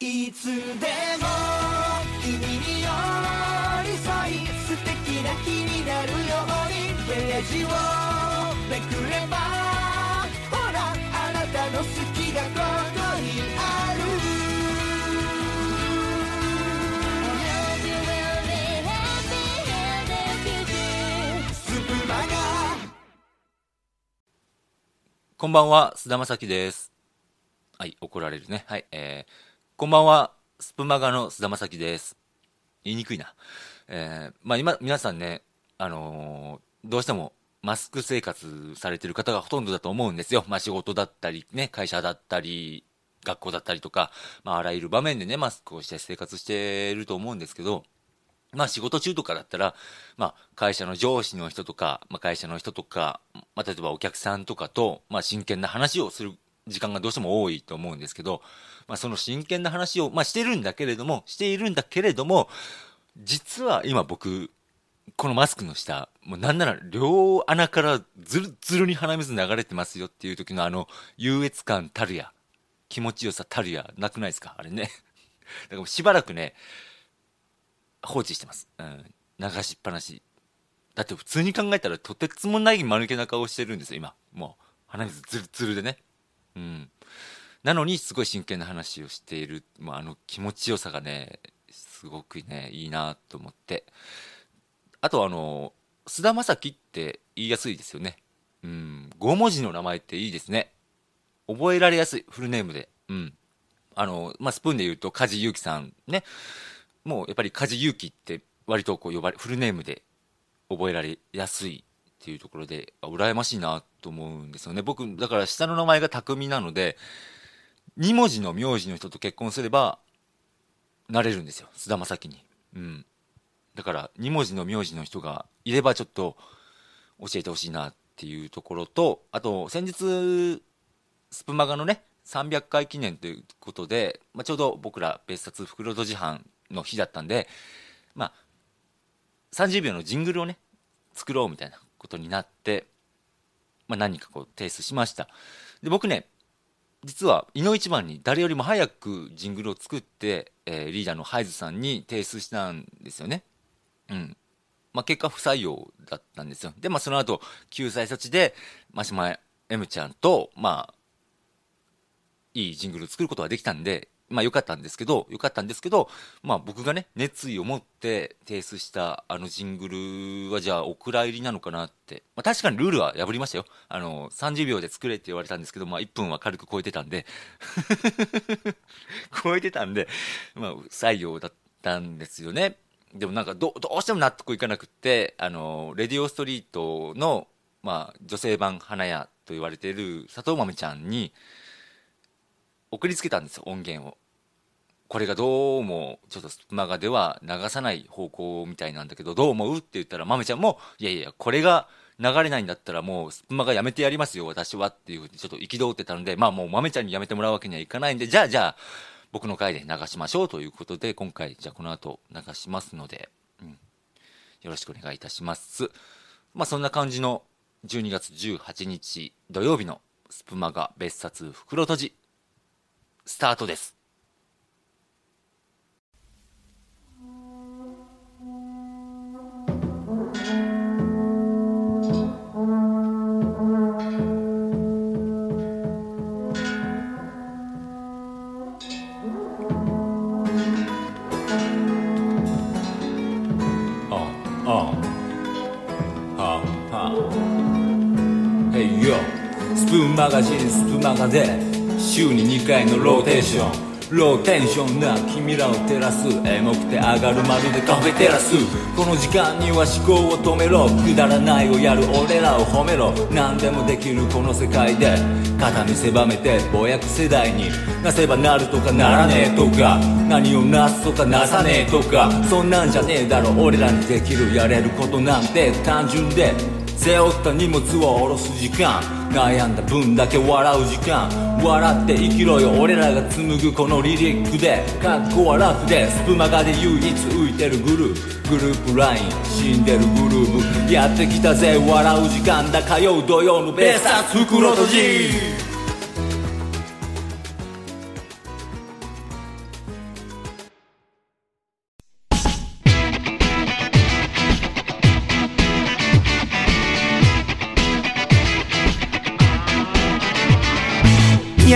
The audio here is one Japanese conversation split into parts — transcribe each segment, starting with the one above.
いつでも君に寄り添い素敵な日になるようにページをめくればほらあなたの好きがここにあるスプマガこんばんは、菅田正樹です。はい、怒られるね。はい、えー、こんばんは、スプマガの菅田正樹です。言いにくいな。えー、まあ今、皆さんね、あのーどうしてもマスク生活されてる方がほとんどだと思うんですよ。まあ仕事だったり、ね、会社だったり、学校だったりとか、まああらゆる場面でね、マスクをして生活してると思うんですけど、まあ仕事中とかだったら、まあ会社の上司の人とか、まあ会社の人とか、まあ例えばお客さんとかと、まあ真剣な話をする時間がどうしても多いと思うんですけど、まあその真剣な話を、まあしてるんだけれども、しているんだけれども、実は今僕、このマスクの下、もうなんなら両穴からずるずるに鼻水流れてますよっていう時のあの優越感たるや、気持ちよさたるや、なくないですか？あれね。だからしばらくね、放置してます。うん。流しっぱなし。だって普通に考えたらとてつもない間抜けな顔してるんですよ、今。もう、鼻水ズルズルでね。うん。なのに、すごい真剣な話をしている、もうあの気持ちよさがね、すごくね、いいなと思って。あとあの、菅田将暉って言いやすいですよね。うん。5文字の名前っていいですね。覚えられやすい、フルネームで。うん。あの、まあ、スプーンで言うと、梶裕貴さんね。もうやっぱり梶裕貴って割とこう呼ばれ、フルネームで覚えられやすいっていうところで、羨ましいなと思うんですよね。僕、だから下の名前が匠なので、2文字の名字の人と結婚すれば、なれるんですよ。菅田将暉に。うん。だから、2文字の名字の人がいればちょっと教えてほしいなっていうところと、あと、先日、スプマガのね、300回記念ということで、まあ、ちょうど僕ら別冊袋とじ班の日だったんで、まあ、30秒のジングルをね、作ろうみたいなことになって、まあ、何かこう提出しました。で、僕ね、実は、井の一番に誰よりも早くジングルを作って、えーリーダーのハイズさんに提出したんですよね。うん。まあ、結果不採用だったんですよ。で、まあ、その後、救済措置で、マシマ M ちゃんと、まあ、いいジングルを作ることができたんで、まあ良かったんですけど、良かったんですけど、まあ僕がね、熱意を持って提出したあのジングルはじゃあお蔵入りなのかなって。まあ確かにルールは破りましたよ。あの、30秒で作れって言われたんですけど、まあ1分は軽く超えてたんで、超えてたんで、まあ不採用だったんですよね。でもなんかどどうしても納得いかなくって、あの、レディオストリートの、まあ女性版花屋と言われている佐藤豆ちゃんに、送りつけたんですよ、音源を。これがどうも、ちょっとスプマガでは流さない方向みたいなんだけど、どう思うって言ったら、まめちゃんも、いやいや、これが流れないんだったらもうスプマガやめてやりますよ、私はっていうふうにちょっと憤ってたので、まあもうまめちゃんにやめてもらうわけにはいかないんで、じゃあじゃあ、僕の回で流しましょうということで、今回、じゃあこの後流しますので、うん、よろしくお願いいたします。まあそんな感じの12月18日土曜日のスプマガ別冊袋閉じスタートです。ああはは Hey yo スプーンマガジンスプマガで週に2回のローテーション。ローテンションな君らを照らす。エモくて上がるまるでカフェテラス。この時間には思考を止めろ。くだらないをやる俺らを褒めろ。何でもできるこの世界で。肩身狭めてぼやく世代に。なせばなるとかならねえとか。何をなすとかなさねえとか。そんなんじゃねえだろ。俺らにできるやれることなんて単純で。背負った荷物を下ろす時間。悩んだ分だけ笑う時間。笑って生きろよ。俺らが紡ぐこのリリックで。格好はラフでスプマガで唯一浮いてるグループ。グループライン。死んでるグループ。やってきたぜ。笑う時間だ。火曜土曜のベーサス袋閉じ。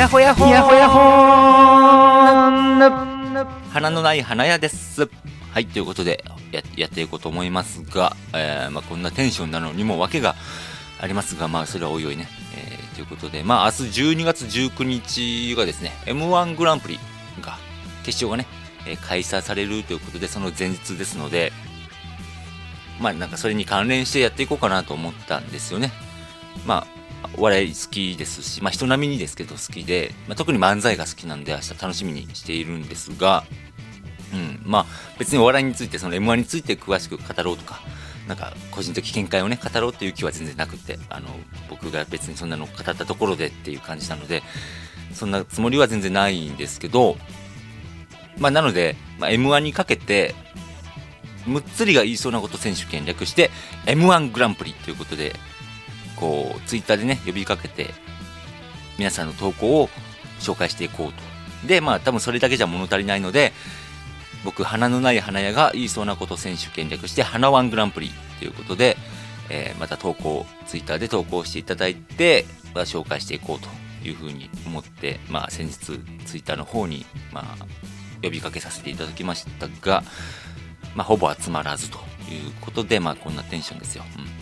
やほやほやほやほ花のない花屋です。はい、ということでややっていこうと思いますが、えーまあ、こんなテンションなのにも訳がありますが、まあ、それはおいおいね。えーということで、まあ、明日12月19日がですね、M1 グランプリが、決勝がね、えー開催されるということで、その前日ですので、まあ、なんかそれに関連してやっていこうかなと思ったんですよね。まあ、お笑い好きですし、まあ、人並みにですけど好きで、まあ、特に漫才が好きなんで明日楽しみにしているんですが、うん、まあ別にお笑いについてその M1 について詳しく語ろうとかなんか個人的見解をね語ろうっていう気は全然なくてあの僕が別にそんなの語ったところでっていう感じなのでそんなつもりは全然ないんですけどまあなので、まあ、M1 にかけてむっつりが言いそうなこと選手権略して M1 グランプリということでこうツイッターでね呼びかけて皆さんの投稿を紹介していこうと。でまあ多分それだけじゃ物足りないので僕花のない花屋が言いそうなこと選手権略して花ワングランプリということで、えーまた投稿ツイッターで投稿していただいて、まあ、紹介していこうというふうに思って、まあ、先日ツイッターの方に、まあ、呼びかけさせていただきましたが、まあ、ほぼ集まらずということで、まあ、こんなテンションですよ、うん、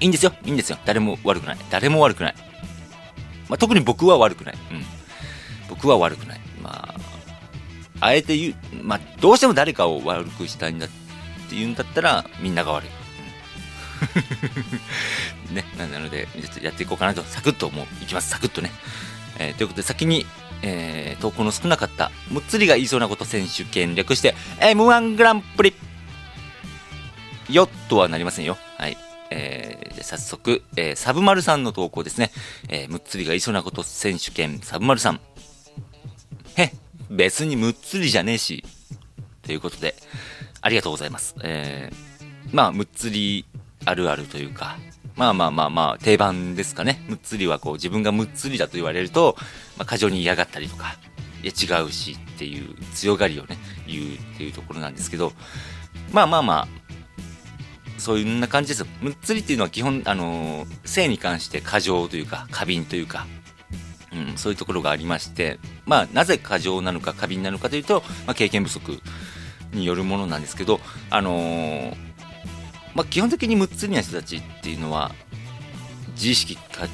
いいんですよ。いいんですよ。誰も悪くない。誰も悪くない、まあ、特に僕は悪くない、うん、僕は悪くない。まああえて言う、まあ、どうしても誰かを悪くしたいんだって言うんだったら、みんなが悪い。うん。ね、なので、ちょっとやっていこうかなと、サクッともういきます、サクッとね。えーということで、先に、えー投稿の少なかった、むっつりが言いそうなこと選手権略して、M1 グランプリ。よっとはなりませんよ。はい。え、早速、えーサブマルさんの投稿ですね。えーむっつりがいそうなこと選手権、サブマルさん。へ、別にむっつりじゃねえし。ということで、ありがとうございます。えー、まあ、むっつりあるあるというか、まあまあまあまあ、定番ですかね。むっつりはこう、自分がむっつりだと言われると、まあ、過剰に嫌がったりとか、いや違うしっていう強がりをね、言うっていうところなんですけど、まあまあまあ、そういうな感じです。むっつりっていうのは基本、あの性に関して過剰というか、過敏というか、うん、そういうところがありまして、まあ、なぜ過剰なのか過敏なのかというと、まあ、経験不足によるものなんですけど、あのーまあ、基本的にむっつりな人たちっていうのは自意識か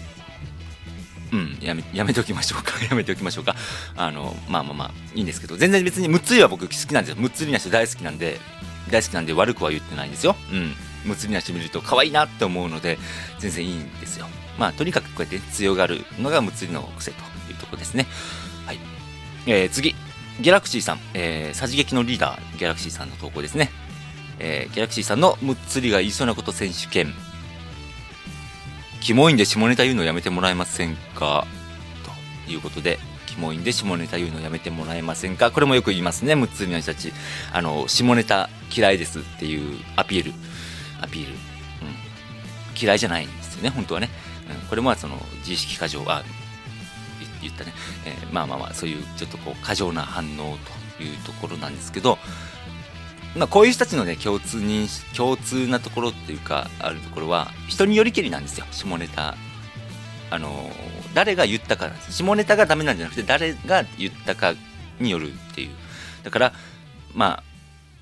うんやめやめておきましょうか。やめておきましょうか。あのまあまあまあいいんですけど。全然別にむっつりは僕好きなんですよ。むっつりな人大好きなんで大好きなんで悪くは言ってないんですよ。うん。むつりな人見ると可愛いなって思うので全然いいんですよ。まあとにかくこうやって強がるのがむつりの癖というところですね。はい、えー、次。ギャラクシーさん、えー、さじ劇のリーダーギャラクシーさんの投稿ですね。えーギャラクシーさんのむっつりが言いそうなこと選手権キモいんで下ネタ言うのやめてもらえませんか？ということでキモいんで下ネタ言うのやめてもらえませんか？これもよく言いますねむつりの人たち。あの下ネタ嫌いですっていうアピール。アピール、うん、嫌いじゃないんですよね本当はね、うん、これもその自意識過剰あ言ったね、えーまあまあまあそういうちょっとこう過剰な反応というところなんですけどまあ、こういう人たちのね共通に共通なところっていうかあるところは人によりけりなんですよ下ネタ。あのー誰が言ったかなんです下ネタがダメなんじゃなくて誰が言ったかによるっていう。だからまあ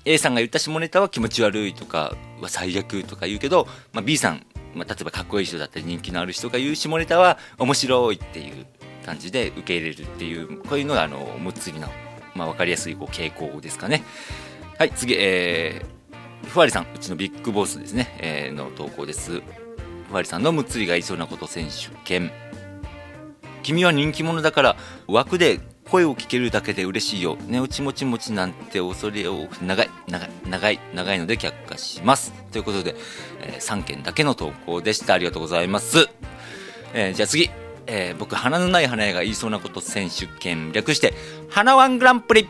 A さんが言った下ネタは気持ち悪いとかは最悪とか言うけど、まあ、B さん、まあ、例えばかっこいい人だったり人気のある人が言う下ネタは面白いっていう感じで受け入れるっていうこういうのがあのむっつりの、まあ、分かりやすいこう傾向ですかね。はい次えー、ふわりさんうちのビッグボスですね、えーの投稿です。ふわりさんのむっつりが言いそうなこと選手権。君は人気者だから枠で声を聞けるだけで嬉しいよ。寝落ちもちもちなんて恐れを長い長い長い長いので却下します。ということで、え3件だけの投稿でした。ありがとうございます、えーじゃあ次、えー僕鼻のない花屋が言いそうなこと選手権略して花ワングランプリ。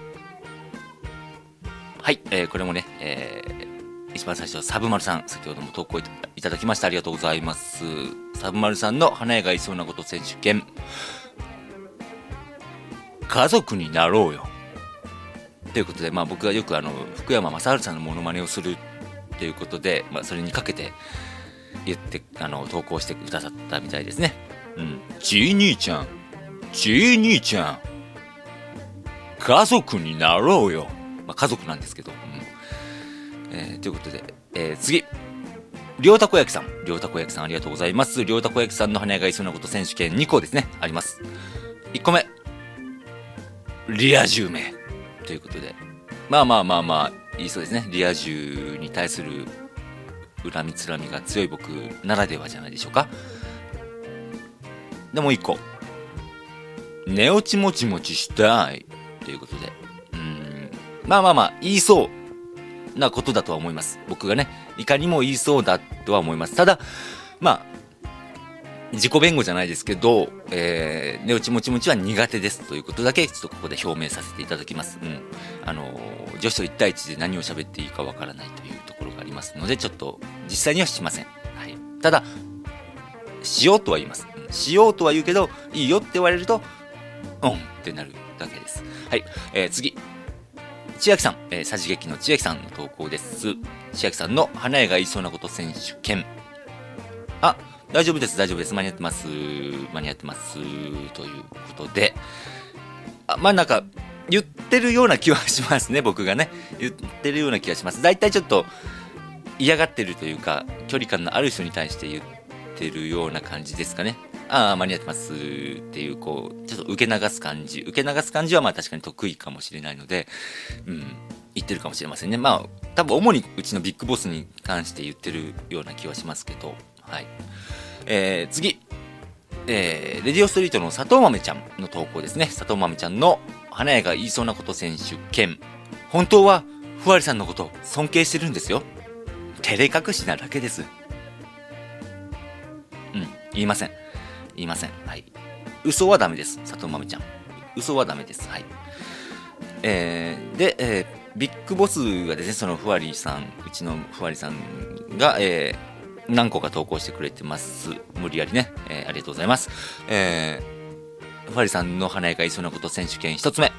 はい、えーこれもね、えー一番最初サブマルさん先ほども投稿いただきました。ありがとうございます。サブマルさんの花屋が言いそうなこと選手権。家族になろうよということで、まあ、僕がよくあの福山雅治さんのモノマネをするということで、まあ、それにかけて言ってあの投稿してくださったみたいですね。うん、ちい兄ちゃんちい兄ちゃん。家族になろうよ。まあ、家族なんですけど。うんえーということで、えー次。りょうたこ焼きさん。りょうたこ焼きさんありがとうございます。りょうたこ焼きさんの花屋がいそうなこと選手権2個ですね。あります。1個目。リア充名。ということで。まあまあまあまあ、いいそうですね。リア充に対する恨みつらみが強い僕ならではじゃないでしょうか。でもう1個。寝落ちもちもちしたい。ということで。うん。まあまあまあ、言いそうなことだとは思います。僕がね、いかにも言いそうだとは思います。ただ、まあ、自己弁護じゃないですけど、えー、寝落ちもちもちは苦手ですということだけ、ちょっとここで表明させていただきます。うん。あの、女子と1対1で何を喋っていいかわからないというところがありますので、ちょっと実際にはしません。はい。ただ、しようとは言います。うんしようとは言うけど、いいよって言われると、うんってなるだけです。はい。えー、次。千秋さん、えー、さじ劇の千秋さんの投稿です。千秋さんの花屋が言いそうなこと選手権。あ、大丈夫です、大丈夫です。間に合ってます。間に合ってます。ということで。あ、まあなんか、言ってるような気はしますね、僕がね。言ってるような気がします。大体ちょっと嫌がってるというか、距離感のある人に対して言ってるような感じですかね。ああ、間に合ってますっていう、こう、ちょっと受け流す感じ。受け流す感じはまあ確かに得意かもしれないので、うん、言ってるかもしれませんね。まあ、多分主にうちのビッグボスに関して言ってるような気はしますけど、はい。えー、次。えー、レディオストリートの佐藤豆ちゃんの投稿ですね。佐藤豆ちゃんの花屋が言いそうなこと選手権。本当は、ふわりさんのこと尊敬してるんですよ。照れ隠しなだけです。うん、言いません。言いません。はい。嘘はダメです。佐藤豆ちゃん。嘘はダメです。はい。えー、で、えービッグボスがですね、そのふわりさん、うちのふわりさんが、えー何個か投稿してくれてます。無理やりね。えーありがとうございます。えー、ふわりさんの花屋がいそうなこと選手権一つ目。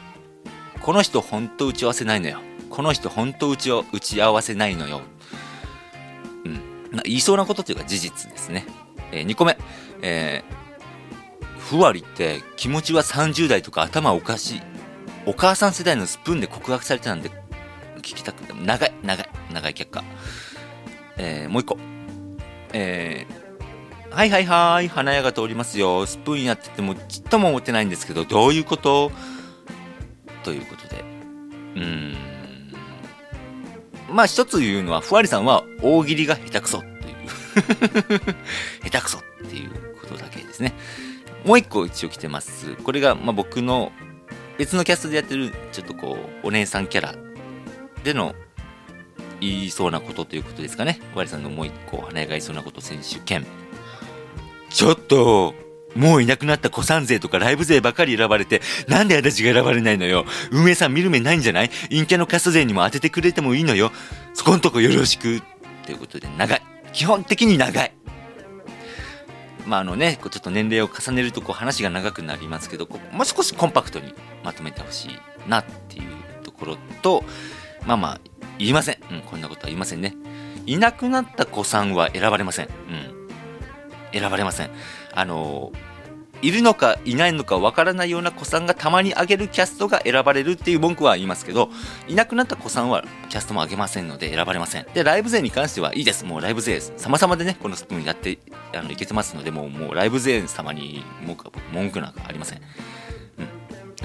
この人ほんと打ち合わせないのよ。この人ほんと打ち打ち合わせないのよ。うん。言いそうなことというか事実ですね。え2個目。えー、ふわりって気持ちは30代とか頭おかしい。お母さん世代のスプーンで告白されてたんで聞きたくて長い、長い、長い却下。えー、もう一個。えー、はいはいはい、花屋が通りますよ。スプーンやっててもちっとも思ってないんですけど、どういうこと？ということで。うーん。まあ一つ言うのは、ふわりさんは大喜利が下手くそという。下手くそっていうことだけですね。もう一個一応来てます。これが、まあ、僕の別のキャストでやってる、ちょっとこう、お姉さんキャラでの言いそうなことということですかね。わりさんのもう一個、花屋がいそうなこと選手権。ちょっと、もういなくなった古参勢とかライブ勢ばかり選ばれて、なんで私が選ばれないのよ。運営さん見る目ないんじゃない？陰キャのキャスト勢にも当ててくれてもいいのよ。そこんとこよろしく。ということで、長い。基本的に長い。まああのね、ちょっと年齢を重ねるとこう話が長くなりますけど、もう少しコンパクトにまとめてほしいなっていうところと、まあまあ、言いません。うん、こんなことは言いませんね。いなくなった子さんは選ばれません。うん。選ばれません。あのいるのかいないのかわからないような子さんがたまに挙げるキャストが選ばれるっていう文句は言いますけど、いなくなった子さんはキャストも挙げませんので選ばれません。で、ライブ勢に関してはいいです。もうライブ勢様々でね、このスプーンやって、あの、いけてますので、もう、もうライブ勢様に文句文句なんかありません。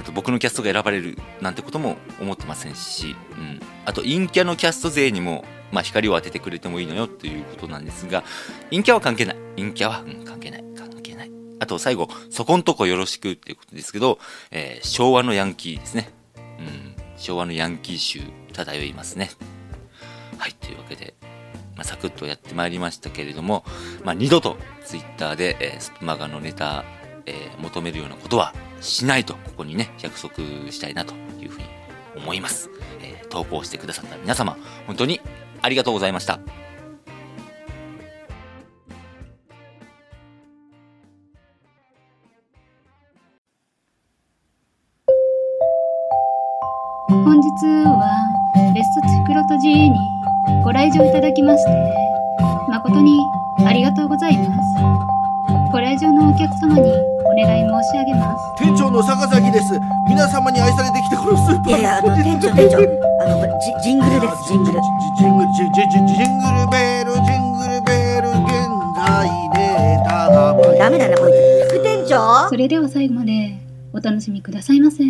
うん。あと僕のキャストが選ばれるなんてことも思ってませんし、うん。あと陰キャのキャスト勢にも、まあ光を当ててくれてもいいのよということなんですが、陰キャは関係ない。陰キャは、うん、関係ない。関係ない。あと最後、そこんとこよろしくっていうことですけど、えー昭和のヤンキーですね。うん。昭和のヤンキー集漂いますね。はい、というわけで、まあ、サクッとやってまいりましたけれども、まあ、二度とツイッターで、えースプマガのネタ、えー求めるようなことはしないと、ここにね、約束したいなというふうに思います。えー投稿してくださった皆様、本当にありがとうございました。本日はベストチクロト G にご来場いただきまして誠にありがとうございますご来場のお客様にお願い申し上げます。店長の坂崎です。皆様に愛されてきたこのスーパー。いやいやあの店長店長。あのこれジジングルですジングル。ジングルジンジンジンジングルベルジングルベル現在データがもうダメだなこいつ副店長？それでは最後までお楽しみくださいませ。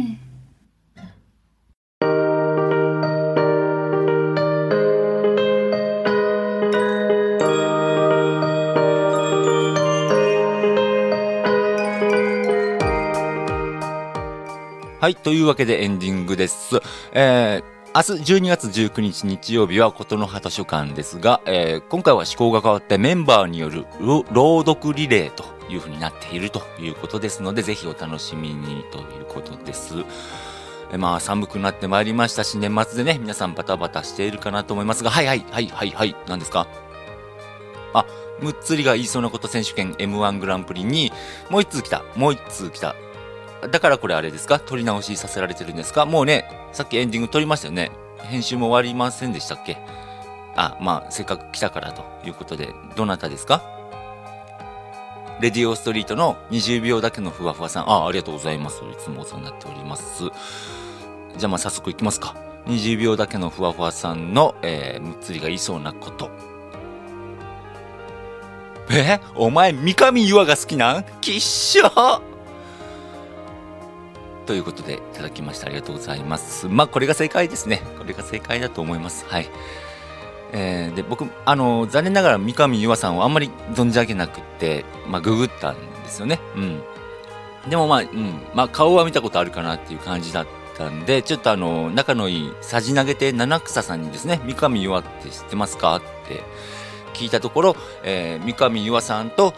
はい、というわけでエンディングです。えー、明日12月19日日曜日は琴の葉図書館ですが、えー今回は趣向が変わってメンバーによる朗読リレーというふうになっているということですので、ぜひお楽しみにということです。えまあ寒くなってまいりましたし、年末でね、皆さんバタバタしているかなと思いますが、はいはいはいはいはい、何ですか？あ、むっつりが言いそうなこと選手権 M1 グランプリに、もう一通来た、もう一通来た。だからこれあれですか？撮り直しさせられてるんですか？もうね、さっきエンディング撮りましたよね。編集も終わりませんでしたっけ？あ、まあ、せっかく来たからということで、どなたですか？レディオストリートの20秒だけのふわふわさん。あ、ありがとうございます。いつもお世話になっております。じゃあまあ早速いきますか。20秒だけのふわふわさんの、えー、むっつりがいそうなこと。え？お前、三上優愛が好きなん？きっしょということでいただきました。ありがとうございます。まあ、これが正解ですね。これが正解だと思います。はい。えーで、僕、あの、残念ながら三上優愛さんをあんまり存じ上げなくって、まあ、ググったんですよね。うん。でもまあ、うん。まあ、顔は見たことあるかなっていう感じだったんで、ちょっとあの、仲のいい、さじ投げて七草さんにですね、三上優愛って知ってますかって聞いたところ、えー三上優愛さんと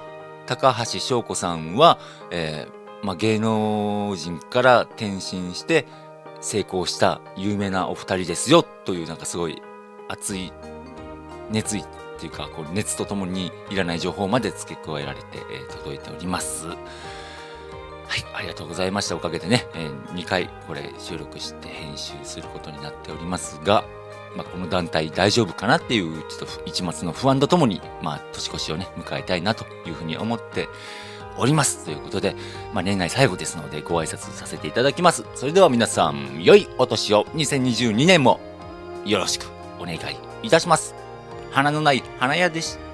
高橋翔子さんは、えーまあ、芸能人から転身して成功した有名なお二人ですよというなんかすごい熱い熱意っていうかこう熱とともにいらない情報まで付け加えられて、えー届いております。はい、ありがとうございました。おかげでね、え2回これ収録して編集することになっておりますが、まあ、この団体大丈夫かなっていうちょっと一末の不安とともに、まあ、年越しをね、迎えたいなというふうに思っております。ということで、まあ、年内最後ですのでご挨拶させていただきます。それでは皆さん、良いお年を2022年もよろしくお願いいたします。花のない花屋でした。